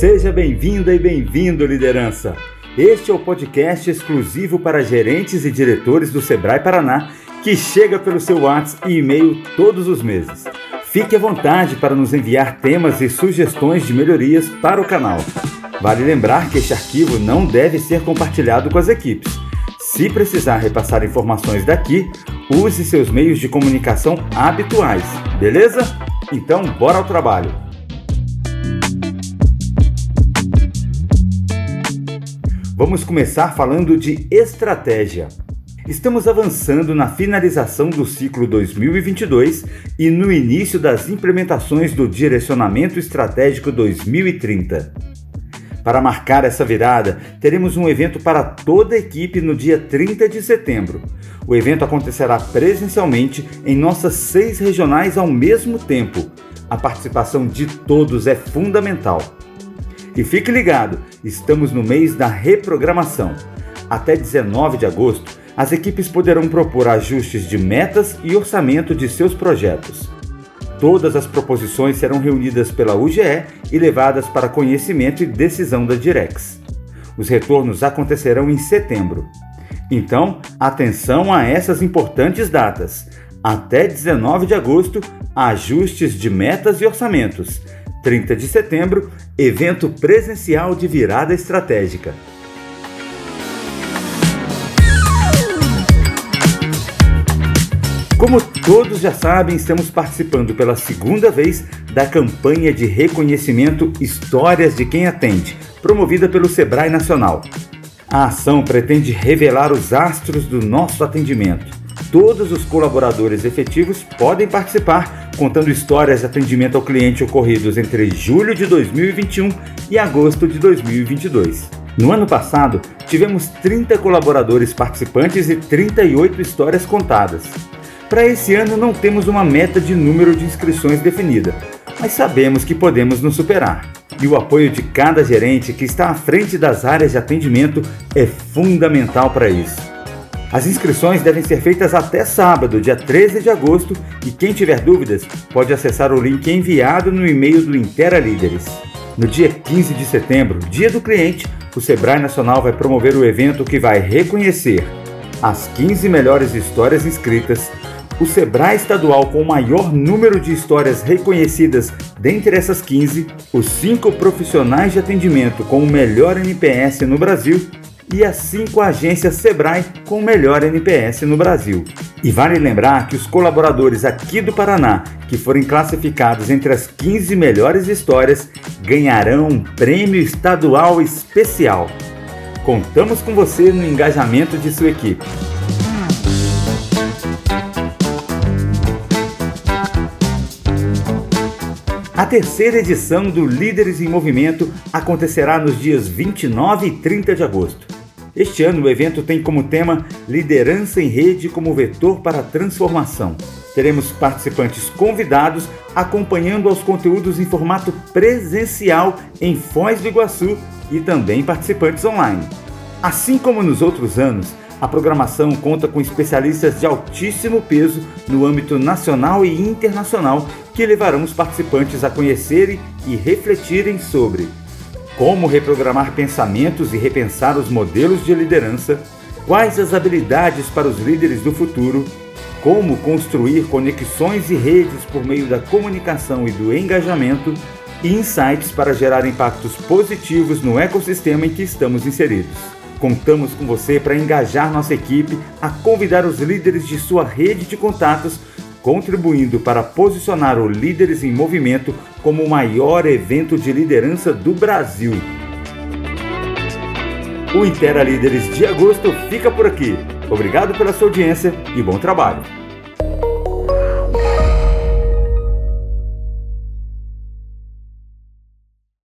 Seja bem-vinda e bem-vindo, liderança! Este é o podcast exclusivo para gerentes e diretores do Sebrae Paraná que chega pelo seu WhatsApp e e-mail todos os meses. Fique à vontade para nos enviar temas e sugestões de melhorias para o canal. Vale lembrar que este arquivo não deve ser compartilhado com as equipes. Se precisar repassar informações daqui, use seus meios de comunicação habituais, beleza? Então, bora ao trabalho! Vamos começar falando de estratégia. Estamos avançando na finalização do ciclo 2022 e no início das implementações do Direcionamento Estratégico 2030. Para marcar essa virada, teremos um evento para toda a equipe no dia 30 de setembro. O evento acontecerá presencialmente em nossas seis regionais ao mesmo tempo. A participação de todos é fundamental. E fique ligado, estamos no mês da reprogramação. Até 19 de agosto, as equipes poderão propor ajustes de metas e orçamento de seus projetos. Todas as proposições serão reunidas pela UGE e levadas para conhecimento e decisão da Direx. Os retornos acontecerão em setembro. Então, atenção a essas importantes datas. Até 19 de agosto, ajustes de metas e orçamentos. 30 de setembro, evento presencial de virada estratégica. Como todos já sabem, estamos participando pela segunda vez da campanha de reconhecimento Histórias de Quem Atende, promovida pelo Sebrae Nacional. A ação pretende revelar os astros do nosso atendimento. Todos os colaboradores efetivos podem participar contando histórias de atendimento ao cliente ocorridos entre julho de 2021 e agosto de 2022. No ano passado, tivemos 30 colaboradores participantes e 38 histórias contadas. Para esse ano, não temos uma meta de número de inscrições definida, mas sabemos que podemos nos superar. E o apoio de cada gerente que está à frente das áreas de atendimento é fundamental para isso. As inscrições devem ser feitas até sábado, dia 13 de agosto, e quem tiver dúvidas pode acessar o link enviado no e-mail do Intera Líderes. No dia 15 de setembro, dia do cliente, o Sebrae Nacional vai promover o evento que vai reconhecer as 15 melhores histórias inscritas, o Sebrae estadual com o maior número de histórias reconhecidas dentre essas 15, os 5 profissionais de atendimento com o melhor NPS no Brasil e as cinco agências Sebrae com o melhor NPS no Brasil. E vale lembrar que os colaboradores aqui do Paraná que forem classificados entre as 15 melhores histórias ganharão um prêmio estadual especial. Contamos com você no engajamento de sua equipe. A terceira edição do Líderes em Movimento acontecerá nos dias 29 e 30 de agosto. Este ano o evento tem como tema Liderança em Rede como Vetor para a Transformação. Teremos participantes convidados acompanhando aos conteúdos em formato presencial em Foz do Iguaçu e também participantes online. Assim como nos outros anos, a programação conta com especialistas de altíssimo peso no âmbito nacional e internacional que levarão os participantes a conhecerem e refletirem sobre como reprogramar pensamentos e repensar os modelos de liderança, quais as habilidades para os líderes do futuro, como construir conexões e redes por meio da comunicação e do engajamento, e insights para gerar impactos positivos no ecossistema em que estamos inseridos. Contamos com você para engajar nossa equipe a convidar os líderes de sua rede de contatos contribuindo para posicionar o Líderes em Movimento como o maior evento de liderança do Brasil. O Intera Líderes de agosto fica por aqui. Obrigado pela sua audiência e bom trabalho!